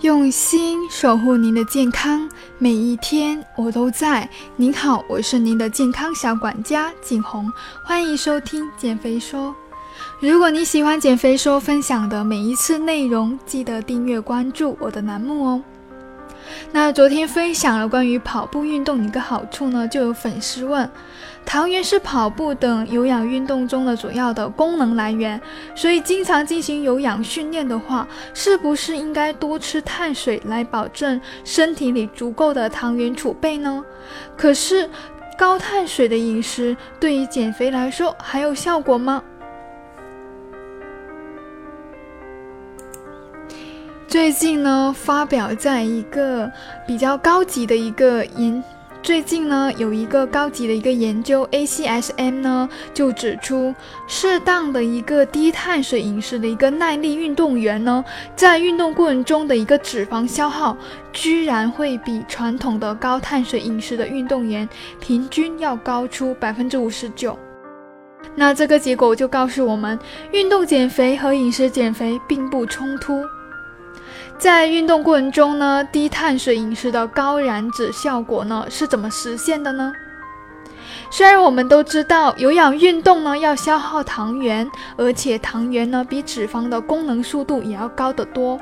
用心守护您的健康，每一天我都在。您好，我是您的健康小管家景红，欢迎收听减肥说。如果你喜欢减肥说分享的每一次内容，记得订阅关注我的栏目哦。那昨天分享了关于跑步运动一个好处呢，就有粉丝问。糖原是跑步等有氧运动中的主要的功能来源，所以经常进行有氧训练的话，是不是应该多吃碳水来保证身体里足够的糖原储备呢？可是高碳水的饮食对于减肥来说还有效果吗？最近呢，发表在一个比较高级的一个研。最近呢，有一个高级的一个研究，ACSM 呢就指出，适当的一个低碳水饮食的一个耐力运动员呢，在运动过程中的一个脂肪消耗，居然会比传统的高碳水饮食的运动员平均要高出百分之五十九。那这个结果就告诉我们，运动减肥和饮食减肥并不冲突。在运动过程中呢，低碳水饮食的高燃脂效果呢是怎么实现的呢？虽然我们都知道有氧运动呢要消耗糖原，而且糖原呢比脂肪的功能速度也要高得多，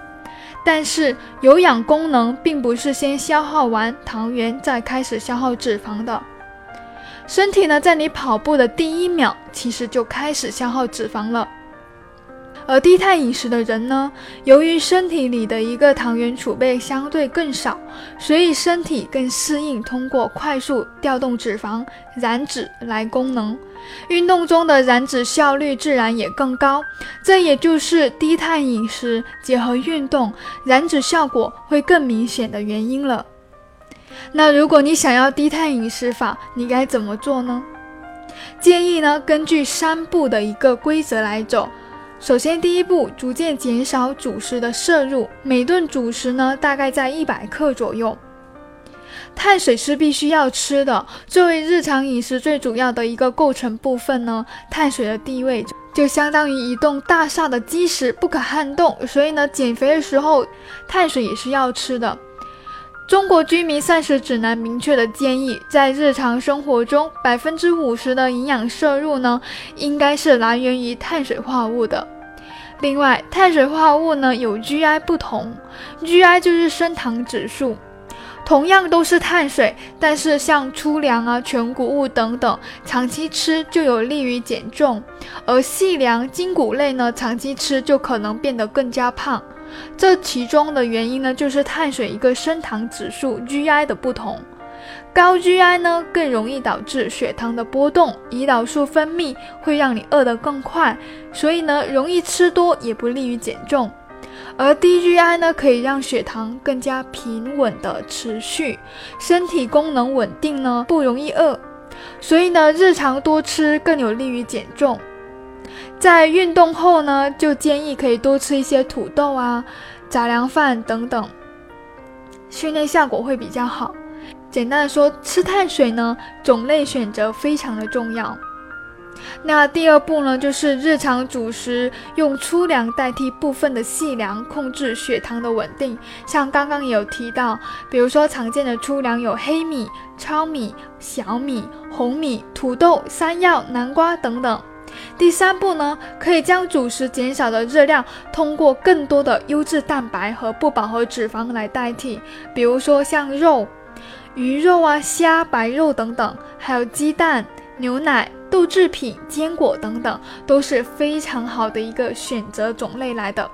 但是有氧功能并不是先消耗完糖原再开始消耗脂肪的，身体呢在你跑步的第一秒其实就开始消耗脂肪了。而低碳饮食的人呢，由于身体里的一个糖原储备相对更少，所以身体更适应通过快速调动脂肪燃脂来功能，运动中的燃脂效率自然也更高。这也就是低碳饮食结合运动燃脂效果会更明显的原因了。那如果你想要低碳饮食法，你该怎么做呢？建议呢，根据三步的一个规则来走。首先，第一步，逐渐减少主食的摄入，每顿主食呢大概在一百克左右。碳水是必须要吃的，作为日常饮食最主要的一个构成部分呢，碳水的地位就相当于一栋大厦的基石，不可撼动。所以呢，减肥的时候，碳水也是要吃的。中国居民膳食指南明确的建议，在日常生活中，百分之五十的营养摄入呢，应该是来源于碳水化合物的。另外，碳水化合物呢有 GI 不同，GI 就是升糖指数。同样都是碳水，但是像粗粮啊、全谷物等等，长期吃就有利于减重；而细粮、筋谷类呢，长期吃就可能变得更加胖。这其中的原因呢，就是碳水一个升糖指数 GI 的不同，高 GI 呢更容易导致血糖的波动，胰岛素分泌会让你饿得更快，所以呢容易吃多也不利于减重，而低 GI 呢可以让血糖更加平稳的持续，身体功能稳定呢不容易饿，所以呢日常多吃更有利于减重。在运动后呢，就建议可以多吃一些土豆啊、杂粮饭等等，训练效果会比较好。简单的说，吃碳水呢，种类选择非常的重要。那第二步呢，就是日常主食用粗粮代替部分的细粮，控制血糖的稳定。像刚刚也有提到，比如说常见的粗粮有黑米、糙米、小米、红米、土豆、山药、南瓜等等。第三步呢，可以将主食减少的热量，通过更多的优质蛋白和不饱和脂肪来代替，比如说像肉、鱼肉啊、虾、白肉等等，还有鸡蛋、牛奶、豆制品、坚果等等，都是非常好的一个选择种类来的。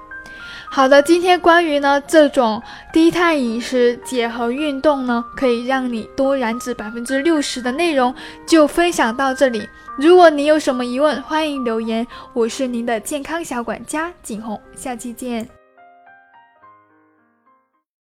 好的，今天关于呢这种低碳饮食结合运动呢，可以让你多燃脂百分之六十的内容就分享到这里。如果你有什么疑问，欢迎留言。我是您的健康小管家景红，下期见。